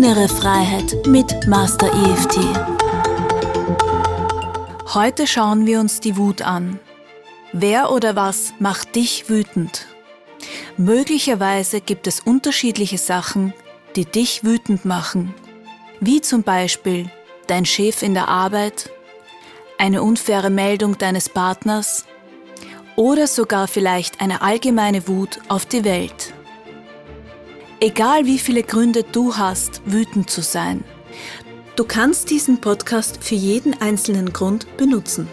Innere Freiheit mit Master EFT. Heute schauen wir uns die Wut an. Wer oder was macht dich wütend? Möglicherweise gibt es unterschiedliche Sachen, die dich wütend machen, wie zum Beispiel dein Chef in der Arbeit, eine unfaire Meldung deines Partners oder sogar vielleicht eine allgemeine Wut auf die Welt. Egal wie viele Gründe du hast, wütend zu sein, du kannst diesen Podcast für jeden einzelnen Grund benutzen.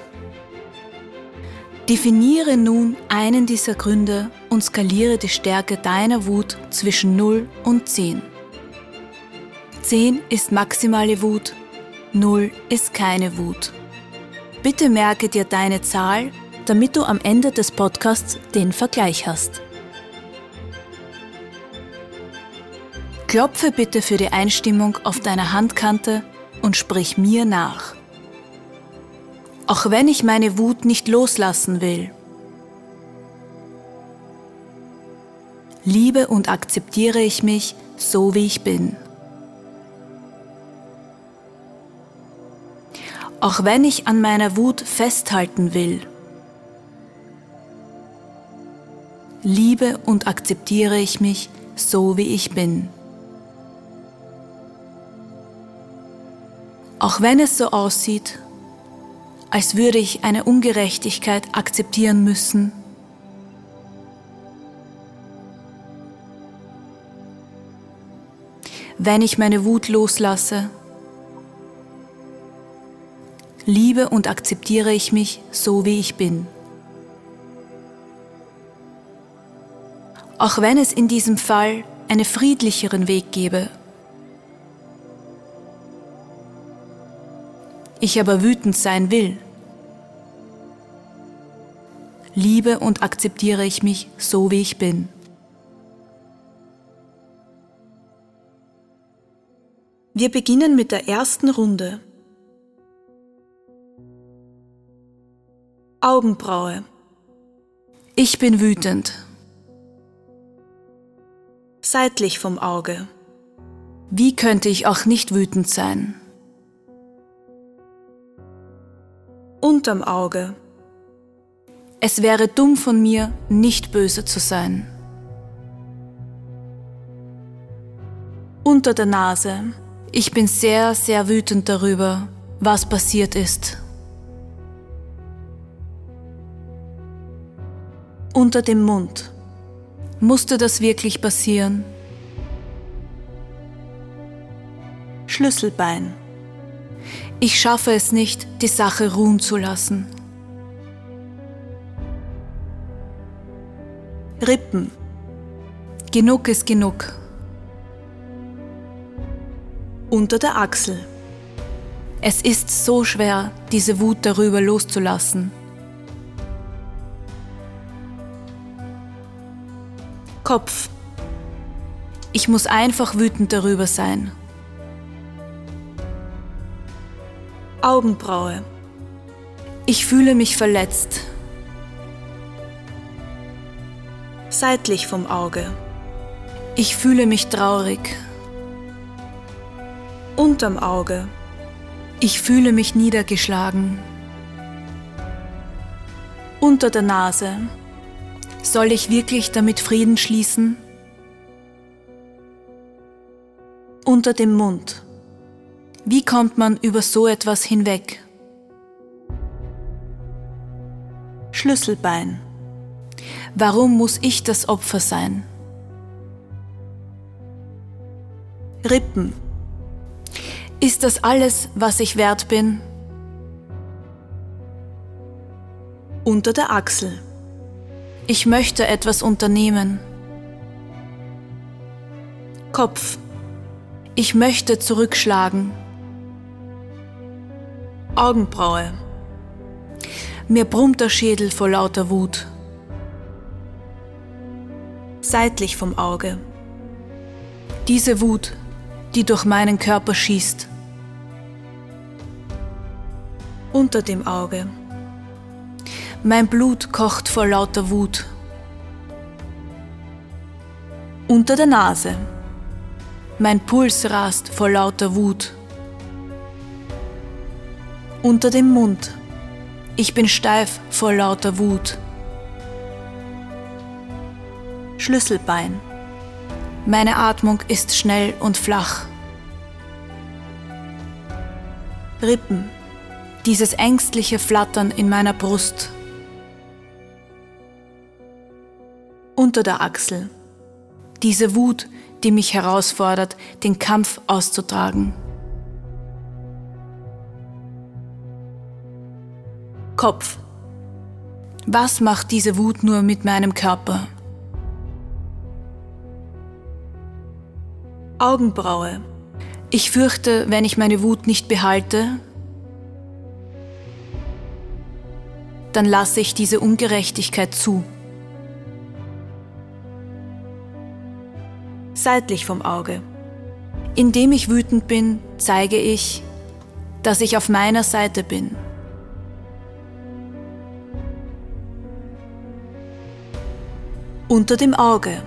Definiere nun einen dieser Gründe und skaliere die Stärke deiner Wut zwischen 0 und 10. 10 ist maximale Wut, 0 ist keine Wut. Bitte merke dir deine Zahl, damit du am Ende des Podcasts den Vergleich hast. Klopfe bitte für die Einstimmung auf deiner Handkante und sprich mir nach. Auch wenn ich meine Wut nicht loslassen will. Liebe und akzeptiere ich mich so, wie ich bin. Auch wenn ich an meiner Wut festhalten will. Liebe und akzeptiere ich mich so, wie ich bin. Auch wenn es so aussieht, als würde ich eine Ungerechtigkeit akzeptieren müssen, wenn ich meine Wut loslasse, liebe und akzeptiere ich mich so, wie ich bin. Auch wenn es in diesem Fall einen friedlicheren Weg gäbe, ich aber wütend sein will. Liebe und akzeptiere ich mich so, wie ich bin. Wir beginnen mit der ersten Runde. Augenbraue. Ich bin wütend. Seitlich vom Auge. Wie könnte ich auch nicht wütend sein? Unterm Auge. Es wäre dumm von mir, nicht böse zu sein. Unter der Nase. Ich bin sehr, sehr wütend darüber, was passiert ist. Unter dem Mund. Musste das wirklich passieren? Schlüsselbein. Ich schaffe es nicht, die Sache ruhen zu lassen. Rippen. Genug ist genug. Unter der Achsel. Es ist so schwer, diese Wut darüber loszulassen. Kopf. Ich muss einfach wütend darüber sein. Augenbraue. Ich fühle mich verletzt. Seitlich vom Auge. Ich fühle mich traurig. Unterm Auge. Ich fühle mich niedergeschlagen. Unter der Nase. Soll ich wirklich damit Frieden schließen? Unter dem Mund. Wie kommt man über so etwas hinweg? Schlüsselbein. Warum muss ich das Opfer sein? Rippen. Ist das alles, was ich wert bin? Unter der Achsel. Ich möchte etwas unternehmen. Kopf. Ich möchte zurückschlagen. Augenbraue. Mir brummt der Schädel vor lauter Wut. Seitlich vom Auge. Diese Wut, die durch meinen Körper schießt. Unter dem Auge. Mein Blut kocht vor lauter Wut. Unter der Nase. Mein Puls rast vor lauter Wut. Unter dem Mund. Ich bin steif vor lauter Wut. Schlüsselbein. Meine Atmung ist schnell und flach. Rippen. Dieses ängstliche Flattern in meiner Brust. Unter der Achsel. Diese Wut, die mich herausfordert, den Kampf auszutragen. Kopf. Was macht diese Wut nur mit meinem Körper? Augenbraue. Ich fürchte, wenn ich meine Wut nicht behalte, dann lasse ich diese Ungerechtigkeit zu. Seitlich vom Auge. Indem ich wütend bin, zeige ich, dass ich auf meiner Seite bin. Unter dem Auge.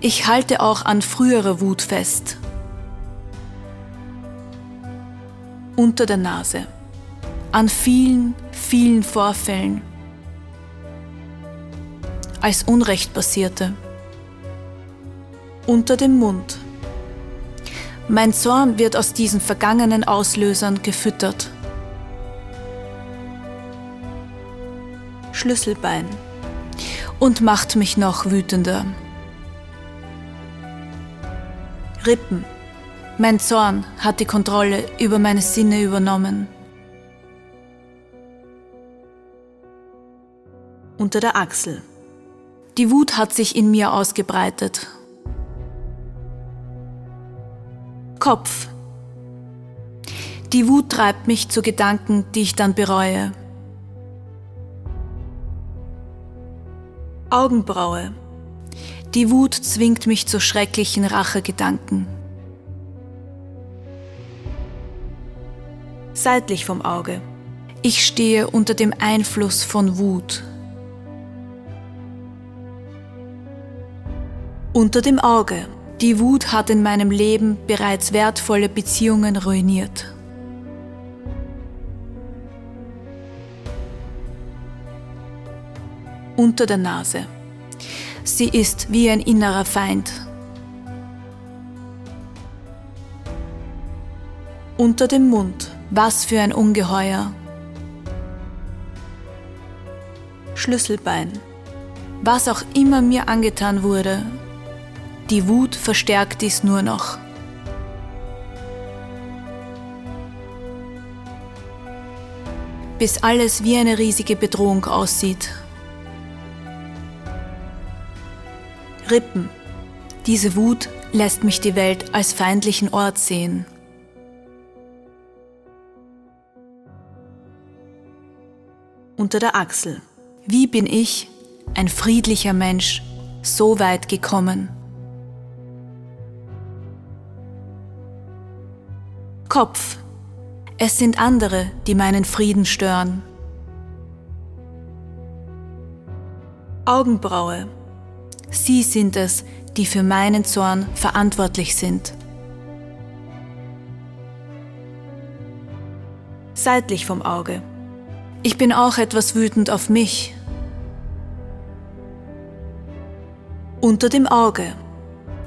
Ich halte auch an früherer Wut fest. Unter der Nase. An vielen, vielen Vorfällen. Als Unrecht passierte. Unter dem Mund. Mein Zorn wird aus diesen vergangenen Auslösern gefüttert. Schlüsselbein und macht mich noch wütender. Rippen. Mein Zorn hat die Kontrolle über meine Sinne übernommen. Unter der Achsel. Die Wut hat sich in mir ausgebreitet. Kopf. Die Wut treibt mich zu Gedanken, die ich dann bereue. Augenbraue. Die Wut zwingt mich zu schrecklichen Rachegedanken. Seitlich vom Auge. Ich stehe unter dem Einfluss von Wut. Unter dem Auge. Die Wut hat in meinem Leben bereits wertvolle Beziehungen ruiniert. Unter der Nase. Sie ist wie ein innerer Feind. Unter dem Mund. Was für ein Ungeheuer. Schlüsselbein. Was auch immer mir angetan wurde, die Wut verstärkt dies nur noch. Bis alles wie eine riesige Bedrohung aussieht. Rippen. Diese Wut lässt mich die Welt als feindlichen Ort sehen. Unter der Achsel. Wie bin ich, ein friedlicher Mensch, so weit gekommen? Kopf. Es sind andere, die meinen Frieden stören. Augenbraue. Sie sind es, die für meinen Zorn verantwortlich sind. Seitlich vom Auge. Ich bin auch etwas wütend auf mich. Unter dem Auge.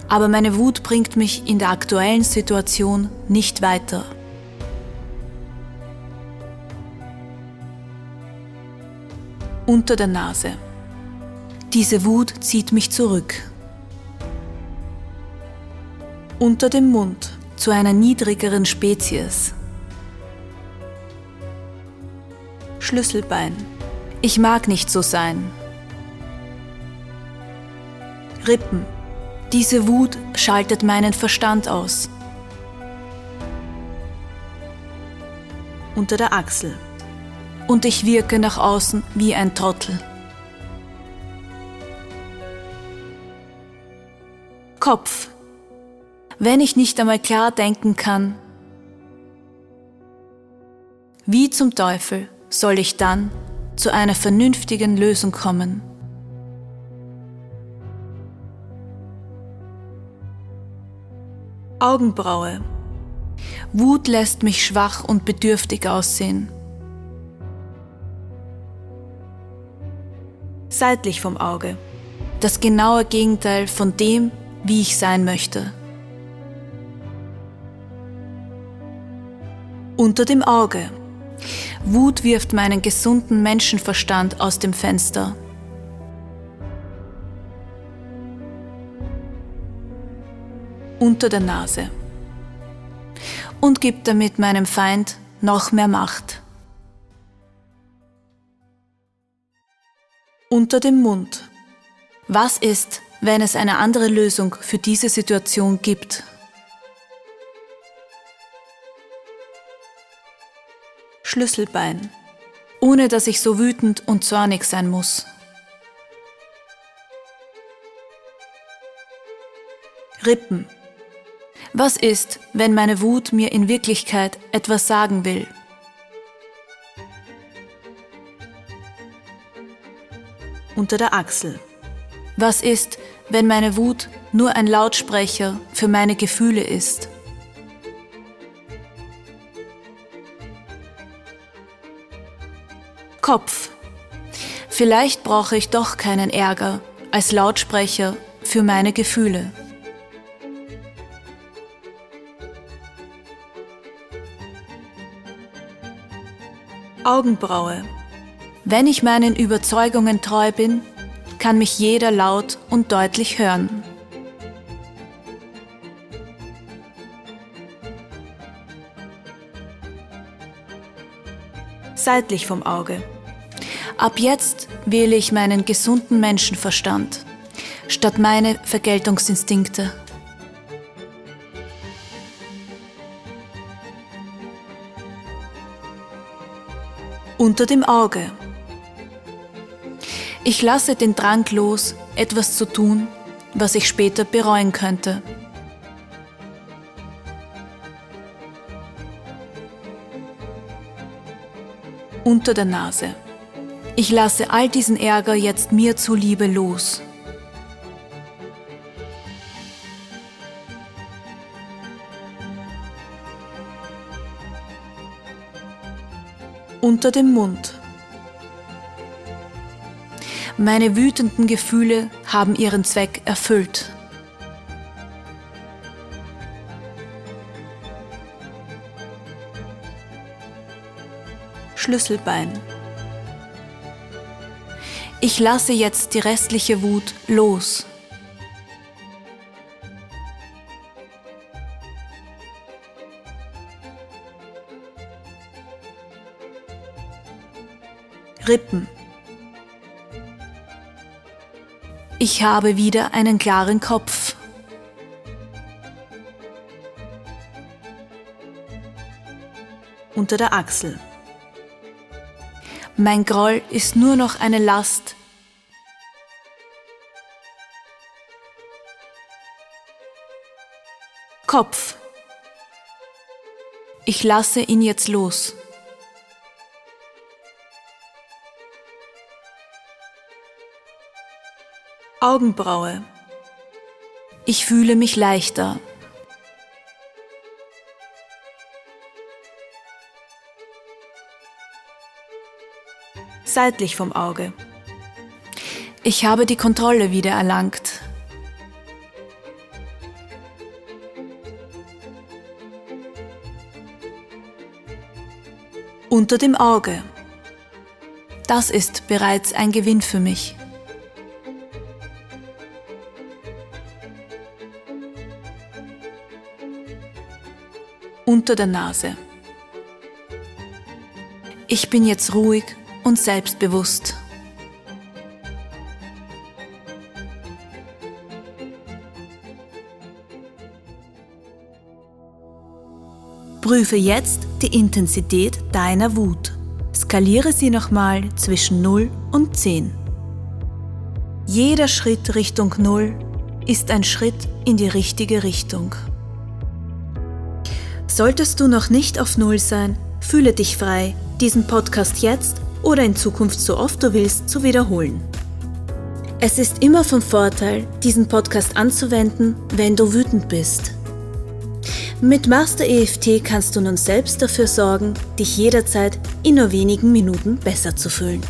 Aber meine Wut bringt mich in der aktuellen Situation nicht weiter. Unter der Nase. Diese Wut zieht mich zurück. Unter dem Mund zu einer niedrigeren Spezies. Schlüsselbein. Ich mag nicht so sein. Rippen. Diese Wut schaltet meinen Verstand aus. Unter der Achsel. Und ich wirke nach außen wie ein Trottel. Kopf. Wenn ich nicht einmal klar denken kann, wie zum Teufel soll ich dann zu einer vernünftigen Lösung kommen? Augenbraue. Wut lässt mich schwach und bedürftig aussehen. Seitlich vom Auge. Das genaue Gegenteil von dem, wie ich sein möchte. Unter dem Auge. Wut wirft meinen gesunden Menschenverstand aus dem Fenster. Unter der Nase. Und gibt damit meinem Feind noch mehr Macht. Unter dem Mund. Was ist, wenn es eine andere Lösung für diese Situation gibt? Schlüsselbein, ohne dass ich so wütend und zornig sein muss. Rippen. Was ist, wenn meine Wut mir in Wirklichkeit etwas sagen will? Unter der Achsel. Was ist, wenn meine Wut nur ein Lautsprecher für meine Gefühle ist? Kopf. Vielleicht brauche ich doch keinen Ärger als Lautsprecher für meine Gefühle. Augenbraue. Wenn ich meinen Überzeugungen treu bin, kann mich jeder laut und deutlich hören. Seitlich vom Auge. Ab jetzt wähle ich meinen gesunden Menschenverstand statt meine Vergeltungsinstinkte. Unter dem Auge. Ich lasse den Drang los, etwas zu tun, was ich später bereuen könnte. Unter der Nase. Ich lasse all diesen Ärger jetzt mir zuliebe los. Unter dem Mund. Meine wütenden Gefühle haben ihren Zweck erfüllt. Schlüsselbein. Ich lasse jetzt die restliche Wut los. Rippen. Ich habe wieder einen klaren Kopf. Unter der Achsel. Mein Groll ist nur noch eine Last. Kopf. Ich lasse ihn jetzt los. Augenbraue. Ich fühle mich leichter. seitlich vom Auge. Ich habe die Kontrolle wieder erlangt. Unter dem Auge. Das ist bereits ein Gewinn für mich. Unter der Nase. Ich bin jetzt ruhig und selbstbewusst. Prüfe jetzt die Intensität deiner Wut. Skaliere sie nochmal zwischen 0 und 10. Jeder Schritt Richtung 0 ist ein Schritt in die richtige Richtung. Solltest du noch nicht auf 0 sein, fühle dich frei, diesen Podcast jetzt oder in Zukunft so oft du willst zu wiederholen. Es ist immer von Vorteil, diesen Podcast anzuwenden, wenn du wütend bist. Mit Master EFT kannst du nun selbst dafür sorgen, dich jederzeit in nur wenigen Minuten besser zu fühlen.